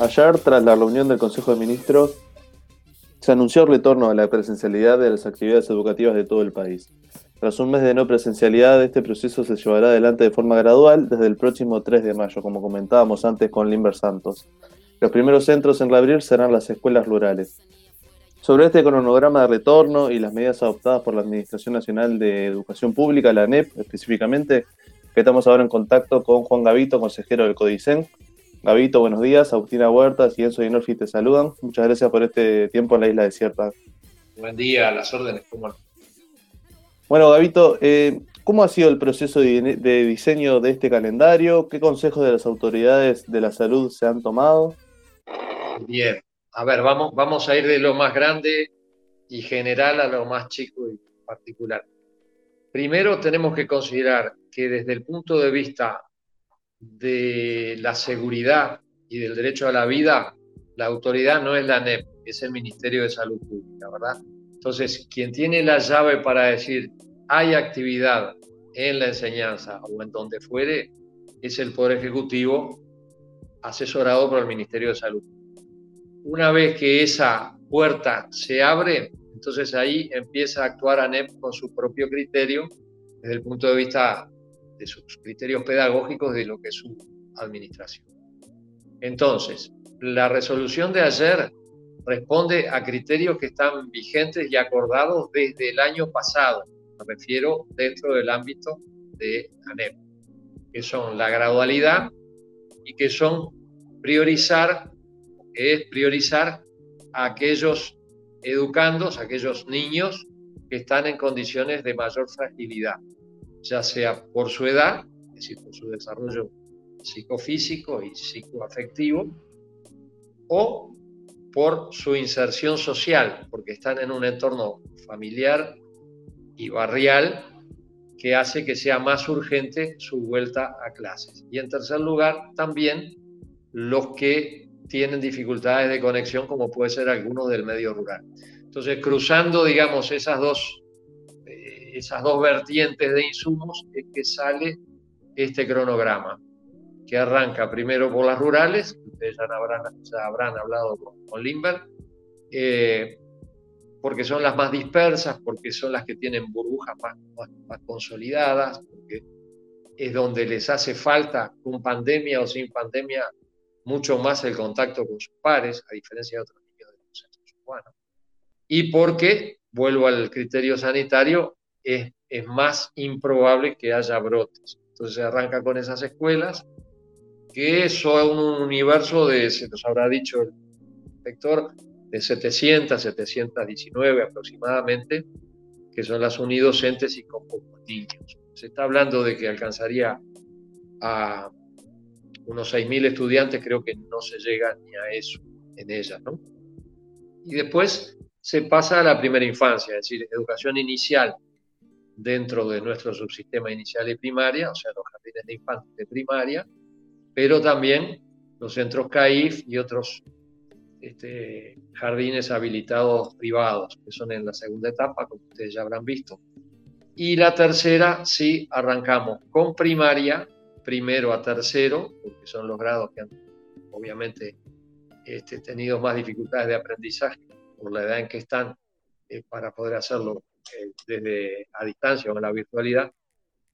Ayer, tras la reunión del Consejo de Ministros, se anunció el retorno a la presencialidad de las actividades educativas de todo el país. Tras un mes de no presencialidad, este proceso se llevará adelante de forma gradual desde el próximo 3 de mayo, como comentábamos antes con Limber Santos. Los primeros centros en reabrir serán las escuelas rurales. Sobre este cronograma de retorno y las medidas adoptadas por la Administración Nacional de Educación Pública, la ANEP específicamente, que estamos ahora en contacto con Juan Gavito, consejero del CODICEN. Gavito, buenos días. Agustina Huertas y Enzo Dinolfi te saludan. Muchas gracias por este tiempo en la isla desierta. Buen día, a las órdenes. ¿Cómo? Bueno, Gavito, eh, ¿cómo ha sido el proceso de, de diseño de este calendario? ¿Qué consejos de las autoridades de la salud se han tomado? Bien, a ver, vamos, vamos a ir de lo más grande y general a lo más chico y particular. Primero tenemos que considerar que desde el punto de vista de la seguridad y del derecho a la vida, la autoridad no es la NEP, es el Ministerio de Salud Pública, ¿verdad? Entonces, quien tiene la llave para decir hay actividad en la enseñanza o en donde fuere, es el Poder Ejecutivo asesorado por el Ministerio de Salud. Una vez que esa puerta se abre, entonces ahí empieza a actuar ANEP con su propio criterio desde el punto de vista de sus criterios pedagógicos de lo que es su administración. Entonces, la resolución de ayer responde a criterios que están vigentes y acordados desde el año pasado, me refiero dentro del ámbito de ANEP, que son la gradualidad y que son priorizar, es priorizar a aquellos educandos, a aquellos niños que están en condiciones de mayor fragilidad ya sea por su edad, es decir, por su desarrollo psicofísico y psicoafectivo, o por su inserción social, porque están en un entorno familiar y barrial que hace que sea más urgente su vuelta a clases. Y en tercer lugar, también los que tienen dificultades de conexión, como puede ser algunos del medio rural. Entonces, cruzando, digamos, esas dos esas dos vertientes de insumos es que sale este cronograma, que arranca primero por las rurales, ustedes ya habrán, hablado con, Limber, eh, porque son las más dispersas, porque son las que tienen burbujas más, consolidadas, porque es donde les hace falta, con pandemia o sin pandemia, mucho más el contacto con sus pares, a diferencia de otros niños de los centros urbanos. Y porque, vuelvo al criterio sanitario, es, más improbable que haya brotes. Entonces se arranca con esas escuelas, que son un universo de, se nos habrá dicho el inspector, de 700, 719 aproximadamente, que son las unidocentes y con pocos. Se está hablando de que alcanzaría a unos 6.000 estudiantes, creo que no se llega ni a eso en ellas, ¿no? Y después se pasa a la primera infancia, es decir, educación inicial, dentro de nuestro subsistema inicial y primaria, o sea, los jardines de infantes de primaria, pero también los centros CAIF y otros este, jardines habilitados privados, que son en la segunda etapa, como ustedes ya habrán visto. Y la tercera, sí, arrancamos con primaria, primero a tercero, porque son los grados que han obviamente este, tenido más dificultades de aprendizaje por la edad en que están eh, para poder hacerlo desde a distancia o en la virtualidad.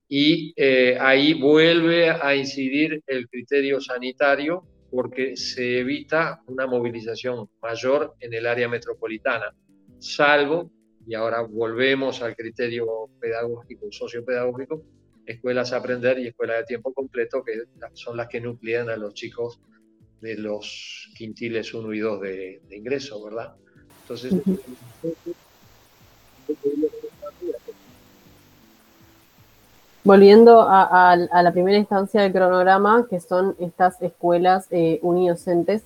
Y eh, ahí vuelve a incidir el criterio sanitario porque se evita una movilización mayor en el área metropolitana, salvo, y ahora volvemos al criterio pedagógico, sociopedagógico, escuelas a aprender y escuelas de tiempo completo, que son las que nuclean a los chicos de los quintiles 1 y 2 de, de ingreso, ¿verdad? Entonces, Volviendo a, la primera instancia del cronograma, que son estas escuelas eh, unidocentes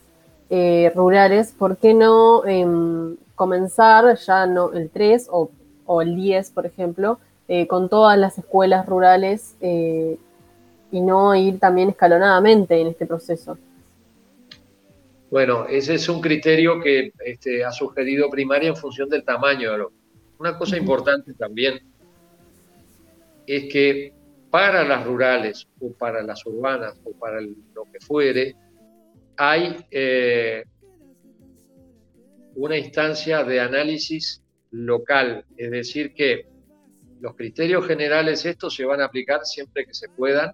eh, rurales, ¿por qué no em, comenzar ya no el 3 o, el 10, por ejemplo, eh, con todas las escuelas rurales y no ir también escalonadamente en este proceso? Bueno, ese es un criterio que este, ha sugerido primaria en función del tamaño. Una cosa importante también es que para las rurales o para las urbanas o para lo que fuere, hay eh, una instancia de análisis local, es decir, que los criterios generales estos se van a aplicar siempre que se puedan,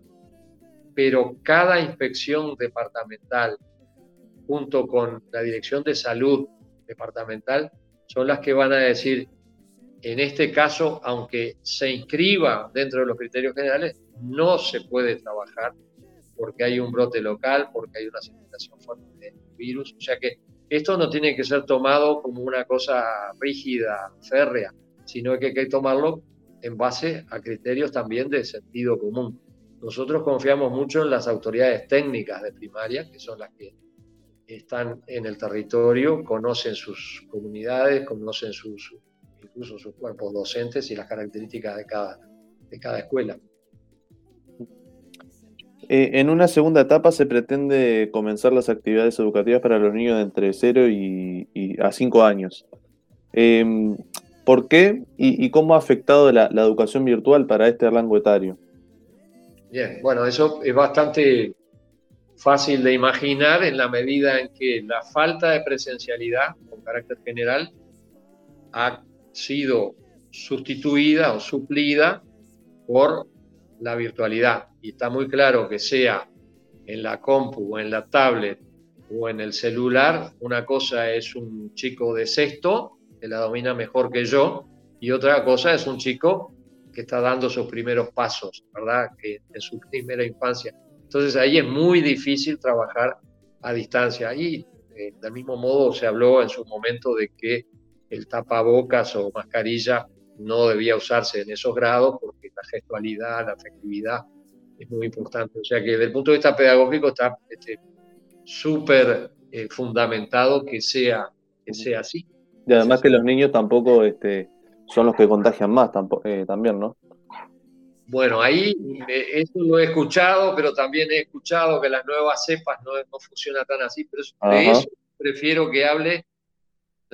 pero cada inspección departamental, junto con la Dirección de Salud departamental, son las que van a decir, en este caso, aunque se inscriba dentro de los criterios generales, no se puede trabajar porque hay un brote local, porque hay una circulación fuerte de virus. O sea que esto no tiene que ser tomado como una cosa rígida, férrea, sino que hay que tomarlo en base a criterios también de sentido común. Nosotros confiamos mucho en las autoridades técnicas de primaria, que son las que están en el territorio, conocen sus comunidades, conocen sus, incluso sus cuerpos docentes y las características de cada, de cada escuela. Eh, en una segunda etapa se pretende comenzar las actividades educativas para los niños de entre 0 y, a 5 años. Em, ¿Por qué y, cómo ha afectado la, educación virtual para este rango etario? Bien, bueno, eso es bastante fácil de imaginar en la medida en que la falta de presencialidad con carácter general ha sido sustituida o suplida por la virtualidad. Y está muy claro que sea en la compu o en la tablet o en el celular, una cosa es un chico de sexto, que la domina mejor que yo, y otra cosa es un chico que está dando sus primeros pasos, ¿verdad? Que en su primera infancia. Entonces ahí es muy difícil trabajar a distancia. Y eh, del mismo modo se habló en su momento de que el tapabocas o mascarilla no debía usarse en esos grados porque la gestualidad, la afectividad es muy importante. O sea que desde el punto de vista pedagógico está este, súper eh, fundamentado que sea, que sea así. Y además que los niños tampoco este, son los que contagian más eh, también, ¿no? Bueno, ahí eh, eso lo he escuchado, pero también he escuchado que las nuevas cepas no, no funcionan tan así, pero de eso prefiero que hable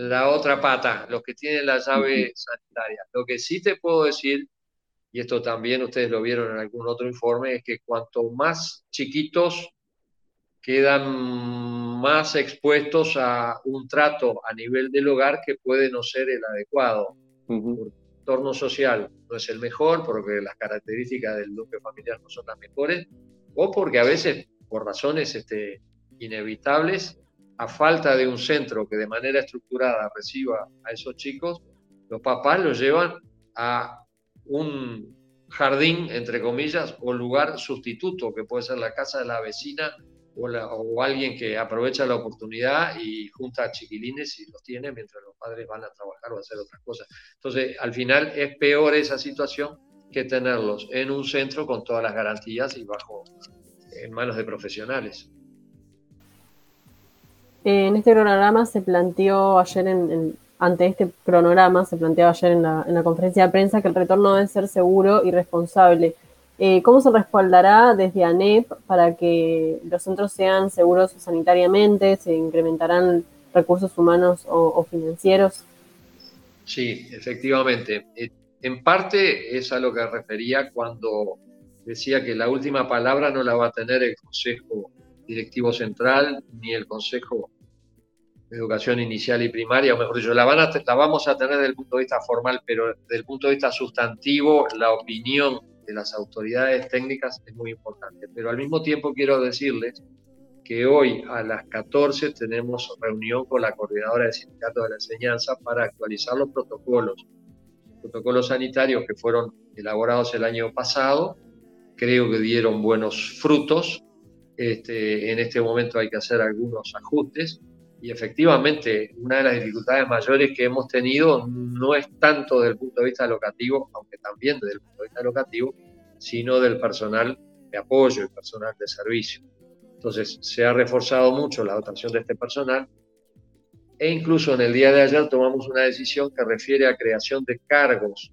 la otra pata, los que tienen la llave sanitaria. Lo que sí te puedo decir, y esto también ustedes lo vieron en algún otro informe, es que cuanto más chiquitos quedan más expuestos a un trato a nivel del hogar que puede no ser el adecuado. el entorno social no es el mejor porque las características del núcleo familiar no son las mejores, o porque a veces, por razones este, inevitables, a falta de un centro que de manera estructurada reciba a esos chicos, los papás los llevan a un jardín, entre comillas, o lugar sustituto, que puede ser la casa de la vecina o, alguien que aprovecha la oportunidad y junta a chiquilines y los tiene mientras los padres van a trabajar o a hacer otras cosas. Entonces, al final es peor esa situación que tenerlos en un centro con todas las garantías y bajo en manos de profesionales. En este cronograma se planteó ayer, en, ante este cronograma, se planteaba ayer en la, conferencia de prensa que el retorno debe ser seguro y responsable. Eh, ¿Cómo se respaldará desde ANEP para que los centros sean seguros sanitariamente? ¿Se incrementarán recursos humanos o, financieros? Sí, efectivamente. Eh, en parte es a lo que refería cuando decía que la última palabra no la va a tener el Consejo directivo central ni el Consejo de Educación Inicial y Primaria, o mejor dicho, la, van a, la vamos a tener desde el punto de vista formal, pero desde el punto de vista sustantivo, la opinión de las autoridades técnicas es muy importante. Pero al mismo tiempo quiero decirles que hoy a las 14 tenemos reunión con la coordinadora del Sindicato de la Enseñanza para actualizar los protocolos, protocolos sanitarios que fueron elaborados el año pasado, creo que dieron buenos frutos, este, en este momento hay que hacer algunos ajustes y efectivamente una de las dificultades mayores que hemos tenido no es tanto desde el punto de vista locativo, aunque también desde el punto de vista locativo, sino del personal de apoyo, el personal de servicio. Entonces se ha reforzado mucho la dotación de este personal e incluso en el día de ayer tomamos una decisión que refiere a creación de cargos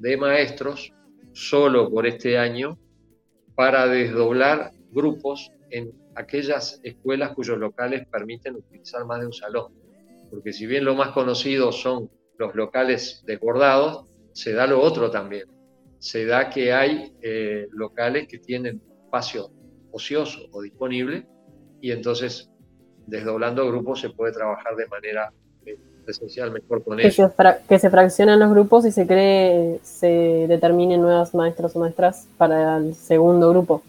de maestros solo por este año para desdoblar grupos en aquellas escuelas cuyos locales permiten utilizar más de un salón. Porque si bien lo más conocido son los locales desbordados, se da lo otro también. Se da que hay eh, locales que tienen espacio ocioso o disponible y entonces desdoblando grupos se puede trabajar de manera eh, presencial mejor con que ellos. Se que se fraccionen los grupos y se cree, se determinen nuevas maestros o maestras para el segundo grupo.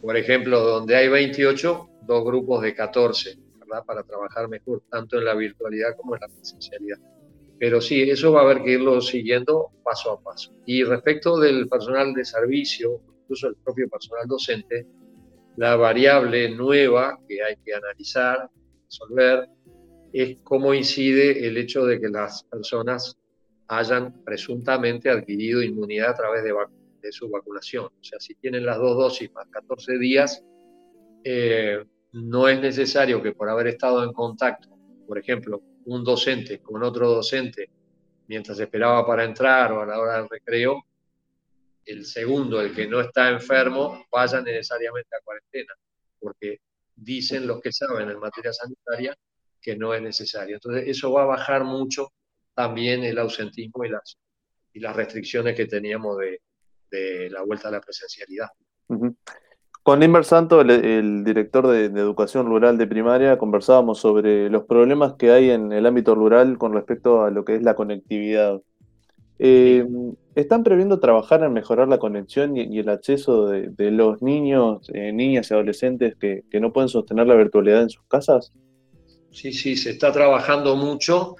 Por ejemplo, donde hay 28, dos grupos de 14, ¿verdad? Para trabajar mejor, tanto en la virtualidad como en la presencialidad. Pero sí, eso va a haber que irlo siguiendo paso a paso. Y respecto del personal de servicio, incluso el propio personal docente, la variable nueva que hay que analizar, resolver, es cómo incide el hecho de que las personas hayan presuntamente adquirido inmunidad a través de, de su vacunación. O sea, si tienen las dos dosis más 14 días, eh, no es necesario que por haber estado en contacto, por ejemplo, un docente con otro docente mientras esperaba para entrar o a la hora del recreo, el segundo, el que no está enfermo, vaya necesariamente a cuarentena, porque dicen los que saben en materia sanitaria que no es necesario. Entonces, eso va a bajar mucho también el ausentismo y las, y las restricciones que teníamos de, de la vuelta a la presencialidad. Con Inver Santo, el, director de, Educación Rural de Primaria, conversábamos sobre los problemas que hay en el ámbito rural con respecto a lo que es la conectividad. Eh, ¿Están previendo trabajar en mejorar la conexión y, el acceso de, los niños, eh, niñas y adolescentes que, no pueden sostener la virtualidad en sus casas? Sí, sí, se está trabajando mucho.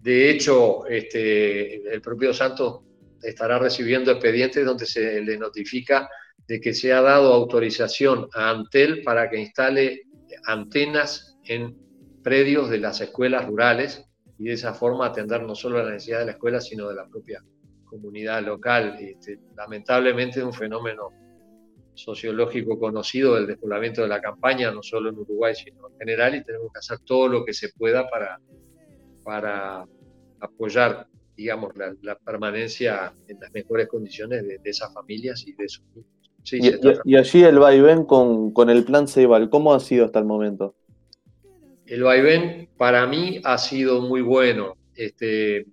De hecho, este, el propio Santos estará recibiendo expedientes donde se le notifica de que se ha dado autorización a Antel para que instale antenas en predios de las escuelas rurales y de esa forma atender no solo la necesidad de la escuela, sino de la propia comunidad local. Este, lamentablemente es un fenómeno sociológico conocido del despoblamiento de la campaña, no solo en Uruguay, sino en general, y tenemos que hacer todo lo que se pueda para, para apoyar, digamos, la, permanencia en las mejores condiciones de, de esas familias y de esos niños y, allí el vaivén con, con el plan Ceibal, ¿cómo ha sido hasta el momento? El vaivén para mí ha sido muy bueno. Este,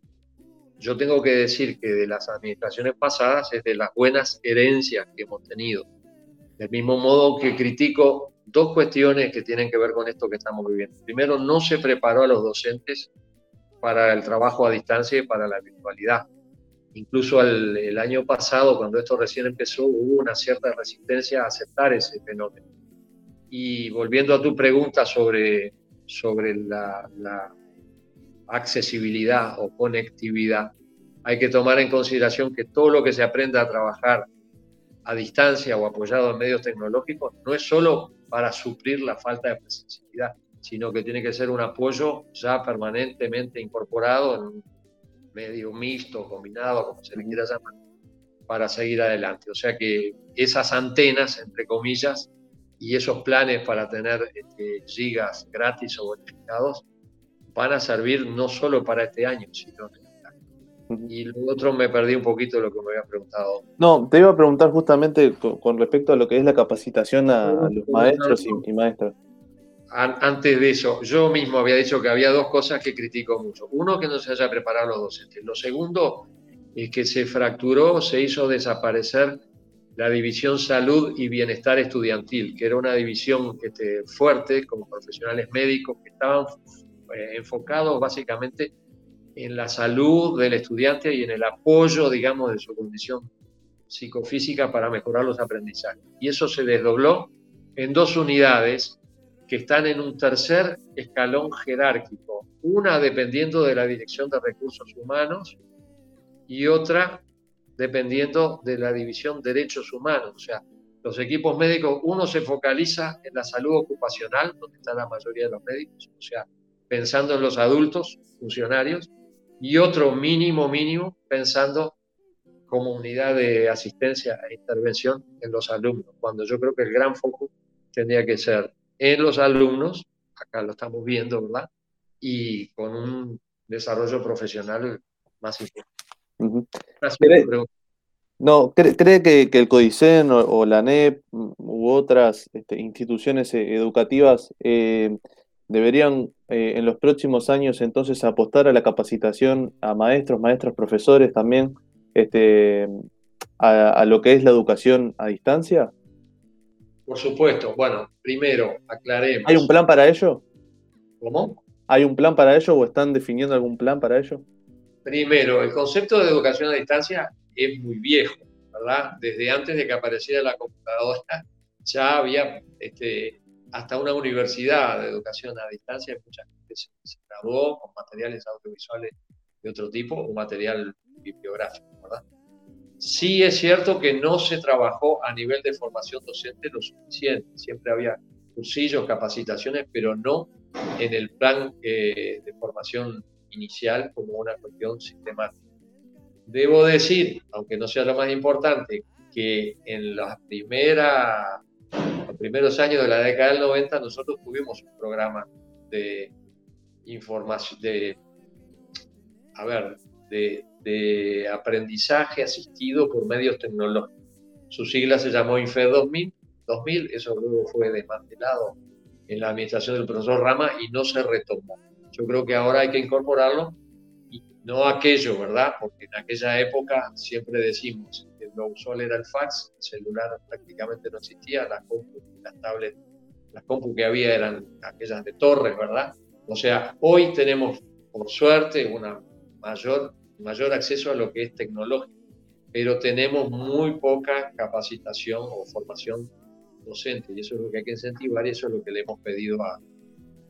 yo tengo que decir que de las administraciones pasadas es de las buenas herencias que hemos tenido. Del mismo modo que critico dos cuestiones que tienen que ver con esto que estamos viviendo. Primero, no se preparó a los docentes para el trabajo a distancia y para la virtualidad. Incluso el, año pasado, cuando esto recién empezó, hubo una cierta resistencia a aceptar ese fenómeno. Y volviendo a tu pregunta sobre, sobre la, accesibilidad o conectividad, hay que tomar en consideración que todo lo que se aprenda a trabajar a distancia o apoyado en medios tecnológicos no es solo para suplir la falta de presencialidad, sino que tiene que ser un apoyo ya permanentemente incorporado en medio mixto, combinado, como se le quiera llamar, para seguir adelante. O sea que esas antenas, entre comillas, y esos planes para tener este, gigas gratis o bonificados van a servir no solo para este año, sino y lo otro me perdí un poquito de lo que me había preguntado. No, te iba a preguntar justamente con, respecto a lo que es la capacitación a, los maestros y maestras antes de eso, yo mismo había dicho que había dos cosas que critico mucho. Uno, que no se haya preparado los docentes. Lo segundo, es que se fracturó, se hizo desaparecer la división salud y bienestar estudiantil, que era una división este, fuerte, como profesionales médicos, que estaban eh, enfocados básicamente en la salud del estudiante y en el apoyo, digamos, de su condición psicofísica para mejorar los aprendizajes. Y eso se desdobló en dos unidades que están en un tercer escalón jerárquico, una dependiendo de la Dirección de Recursos Humanos y otra dependiendo de la División de Derechos Humanos. O sea, los equipos médicos, uno se focaliza en la salud ocupacional, donde está la mayoría de los médicos, o sea, pensando en los adultos, funcionarios, y otro mínimo, mínimo, pensando como unidad de asistencia e intervención en los alumnos, cuando yo creo que el gran foco tendría que ser en los alumnos, acá lo estamos viendo, ¿verdad? Y con un desarrollo profesional más importante. no, ¿cree, que, el CODICEN o, la NEP u otras este, instituciones eh, educativas eh, deberían eh, en los próximos años entonces apostar a la capacitación a maestros, maestros, profesores también, este, a lo que es la educación a distancia? Por supuesto. Bueno, primero, aclaremos. ¿Hay un plan para ello? ¿Cómo? ¿Hay un plan para ello o están definiendo algún plan para ello? Primero, el concepto de educación a distancia es muy viejo, ¿verdad? Desde antes de que apareciera la computadora ya había este, hasta una universidad de educación a distancia, mucha gente se, graduó con materiales audiovisuales de otro tipo o material bibliográfico, ¿verdad? Sí es cierto que no se trabajó a nivel de formación docente lo suficiente, siempre había cursillos, capacitaciones, pero no en el plan eh, de formación inicial como una cuestión sistemática. Debo decir, aunque no sea lo más importante, que en las primeras, los primeros años de la década del 90 nosotros tuvimos un programa de información, de, a ver, de, de aprendizaje asistido por medios tecnológicos. Su sigla se llamó INFE 2000, 2000, eso luego fue desmantelado en la administración del profesor Rama y no se retomó. Yo creo que ahora hay que incorporarlo y no aquello, ¿verdad? Porque en aquella época siempre decimos que lo usual era el fax, el celular prácticamente no existía, las compu, las tablets, las compu que había eran aquellas de torres, ¿verdad? O sea, hoy tenemos, por suerte, una mayor, mayor acceso a lo que es tecnológico, pero tenemos muy poca capacitación o formación docente y eso es lo que hay que incentivar y eso es lo que le hemos pedido a,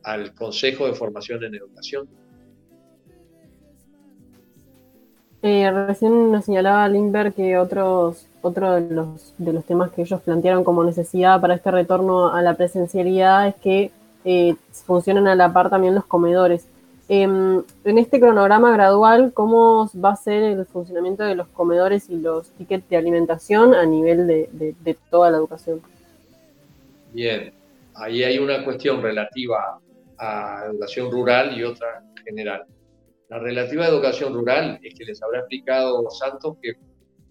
al Consejo de Formación en Educación. Eh, recién nos señalaba Lindbergh que otros, otro de los, de los temas que ellos plantearon como necesidad para este retorno a la presencialidad es que eh, funcionen a la par también los comedores. Em, en este cronograma gradual, ¿cómo va a ser el funcionamiento de los comedores y los tickets de alimentación a nivel de toda la educación? Bien, ahí hay una cuestión relativa a educación rural y otra general. La relativa a educación rural es que les habrá explicado Santos que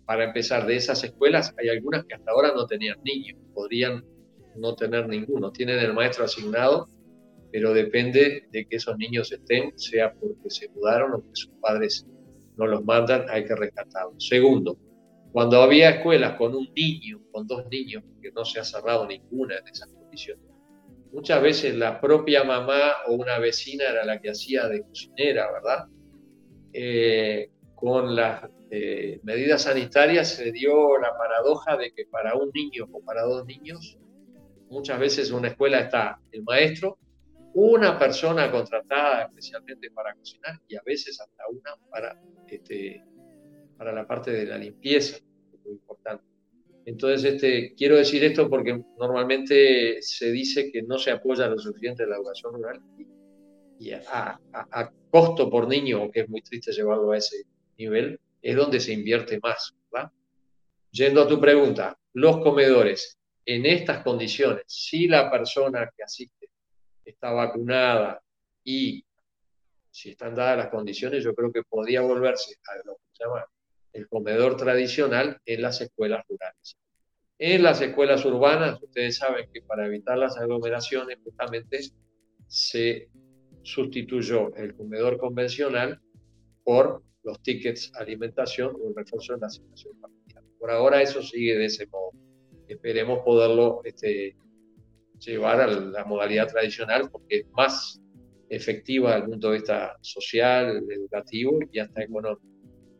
para empezar de esas escuelas hay algunas que hasta ahora no tenían niños, podrían no tener ninguno, tienen el maestro asignado, pero depende de que esos niños estén, sea porque se mudaron o que sus padres no los mandan, hay que rescatarlos. Segundo, cuando había escuelas con un niño, con dos niños, que no se ha cerrado ninguna en esas condiciones, muchas veces la propia mamá o una vecina era la que hacía de cocinera, ¿verdad? Eh, con las eh, medidas sanitarias se dio la paradoja de que para un niño o para dos niños, muchas veces en una escuela está el maestro, una persona contratada especialmente para cocinar y a veces hasta una para este, para la parte de la limpieza, que es muy importante. Entonces, este, quiero decir esto porque normalmente se dice que no se apoya lo suficiente la educación rural y, a, costo por niño, que es muy triste llevarlo a ese nivel, es donde se invierte más. ¿verdad? Yendo a tu pregunta, los comedores, en estas condiciones, si la persona que asiste está vacunada y si están dadas las condiciones, yo creo que podría volverse a lo que se llama el comedor tradicional en las escuelas rurales. En las escuelas urbanas, ustedes saben que para evitar las aglomeraciones justamente se sustituyó el comedor convencional por los tickets alimentación o el refuerzo de la asignación familiar. Por ahora eso sigue de ese modo. Esperemos poderlo este, llevar a la modalidad tradicional porque es más efectiva desde el punto de vista social, educativo y hasta económico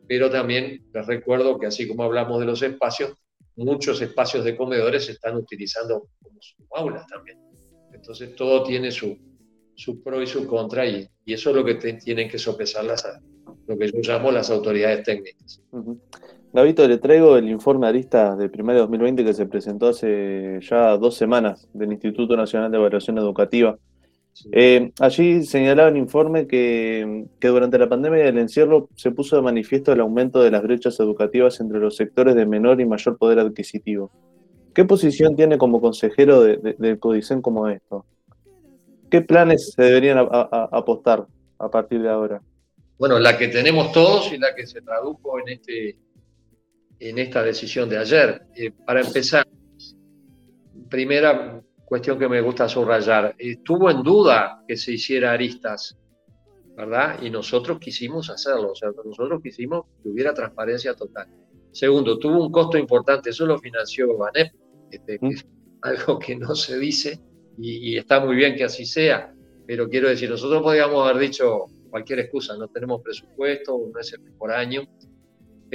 pero también les recuerdo que así como hablamos de los espacios, muchos espacios de comedores se están utilizando como aulas también. Entonces todo tiene su, su pro y su contra y, y eso es lo que tienen que sopesar las, lo que yo llamo las autoridades técnicas. Gabito, le traigo el informe Arista de primaria 2020 que se presentó hace ya dos semanas del Instituto Nacional de Evaluación Educativa. Eh, allí señalaba el informe que, durante la pandemia del encierro se puso de manifiesto el aumento de las brechas educativas entre los sectores de menor y mayor poder adquisitivo. ¿Qué posición tiene como consejero del CODICEN como esto? ¿Qué planes se deberían apostar a partir de ahora? Bueno, la que tenemos todos y la que se tradujo en, este, en esta decisión de ayer. Eh, para empezar, primera, cuestión que me gusta subrayar. Estuvo en duda que se hiciera Aristas, ¿verdad? Y nosotros quisimos hacerlo, o sea, nosotros quisimos que hubiera transparencia total. Segundo, tuvo un costo importante, eso lo financió Banep, este, que es algo que no se dice y, está muy bien que así sea, pero quiero decir, nosotros podríamos haber dicho cualquier excusa, no tenemos presupuesto, no es el mejor año,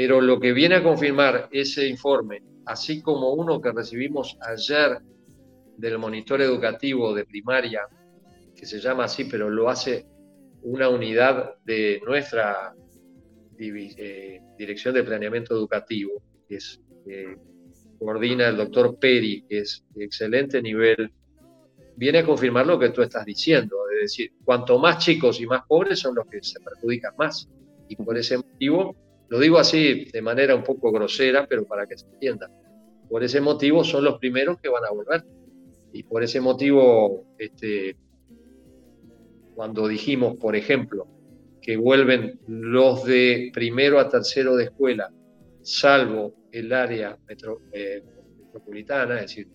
pero lo que viene a confirmar ese informe, así como uno que recibimos ayer del monitor educativo de primaria, que se llama así, pero lo hace una unidad de nuestra eh, Dirección de Planeamiento Educativo, que es, coordina el doctor Peri, que es de excelente nivel, viene a confirmar lo que tú estás diciendo, es decir, cuanto más chicos y más pobres son los que se perjudican más. Y por ese motivo, lo digo así de manera un poco grosera, pero para que se entienda, por ese motivo son los primeros que van a volver. Y por ese motivo, este, cuando dijimos, por ejemplo, que vuelven los de primero a tercero de escuela, salvo el área eh, metropolitana, es decir,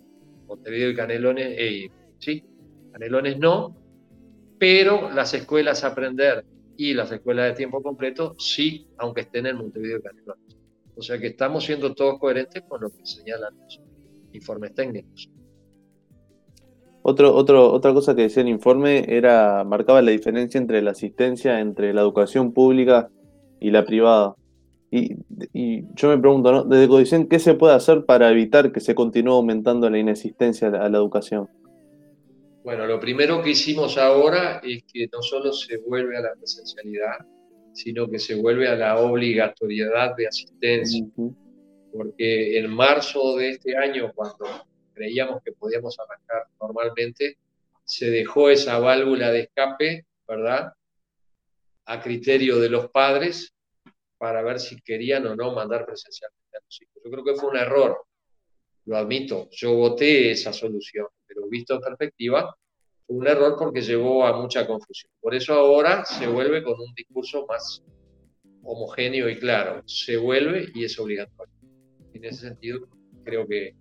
Montevideo y Canelones, eh, sí, Canelones no, pero las escuelas aprender y las escuelas de tiempo completo sí, aunque estén en Montevideo y. O sea que estamos siendo todos coherentes con lo que señalan los informes técnicos. Otro, otro, otra cosa que decía el informe era, marcaba la diferencia entre la asistencia entre la educación pública y la privada. Y, yo me pregunto, ¿no? desde Codicen, ¿qué se puede hacer para evitar que se continúe aumentando la inasistencia a la, educación? Bueno, lo primero que hicimos ahora es que no solo se vuelve a la presencialidad, sino que se vuelve a la obligatoriedad de asistencia. Porque en marzo de este año, cuando creíamos que podíamos arrancar normalmente, se dejó esa válvula de escape, ¿verdad? A criterio de los padres para ver si querían o no mandar presencialmente a los hijos. Yo creo que fue un error, lo admito, yo voté esa solución, pero visto en perspectiva, fue un error porque llevó a mucha confusión. Por eso ahora se vuelve con un discurso más homogéneo y claro, se vuelve y es obligatorio. En ese sentido, creo que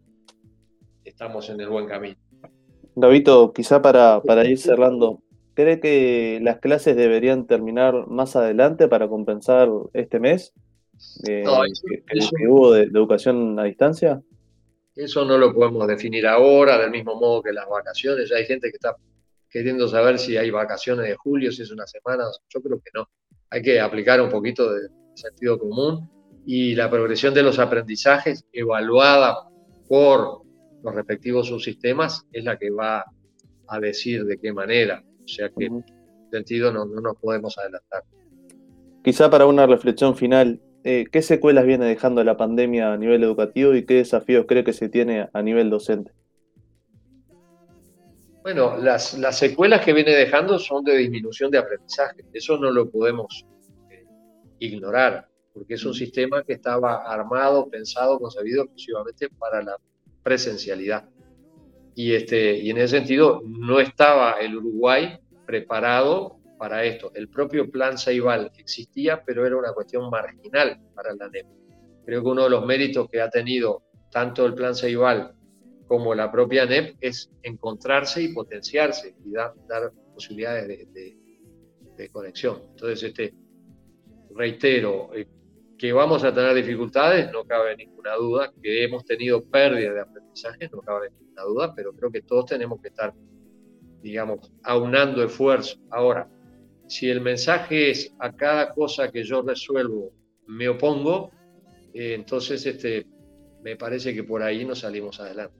estamos en el buen camino. Gabito, quizá para, para ir cerrando, ¿cree que las clases deberían terminar más adelante para compensar este mes eh, que, hubo de, educación a distancia? Eso no lo podemos definir ahora, del mismo modo que las vacaciones. Ya hay gente que está queriendo saber si hay vacaciones de julio, si es una semana. Yo creo que no. Hay que aplicar un poquito de sentido común y la progresión de los aprendizajes evaluada por los respectivos subsistemas es la que va a decir de qué manera. O sea que en sentido no, nos podemos adelantar. Quizá para una reflexión final, eh, ¿qué secuelas viene dejando la pandemia a nivel educativo y qué desafíos cree que se tiene a nivel docente? Bueno, las, las secuelas que viene dejando son de disminución de aprendizaje. Eso no lo podemos eh, ignorar, porque es un sistema que estaba armado, pensado, concebido exclusivamente para la presencialidad. Y, este, y en ese sentido no estaba el Uruguay preparado para esto. El propio plan Ceibal existía, pero era una cuestión marginal para la NEP. Creo que uno de los méritos que ha tenido tanto el plan Ceibal como la propia NEP es encontrarse y potenciarse y dar, dar posibilidades de, conexión. Entonces, este, reitero, eh, que vamos a tener dificultades, no cabe ninguna duda, que hemos tenido pérdida de aprendizaje, no cabe ninguna duda, pero creo que todos tenemos que estar, digamos, aunando esfuerzos. Ahora, si el mensaje es a cada cosa que yo resuelvo me opongo, eh, entonces este, me parece que por ahí no salimos adelante.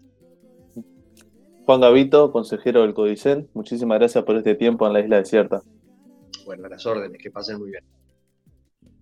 Juan Gavito, consejero del Codicen, muchísimas gracias por este tiempo en la isla desierta. Bueno, a las órdenes, que pasen muy bien.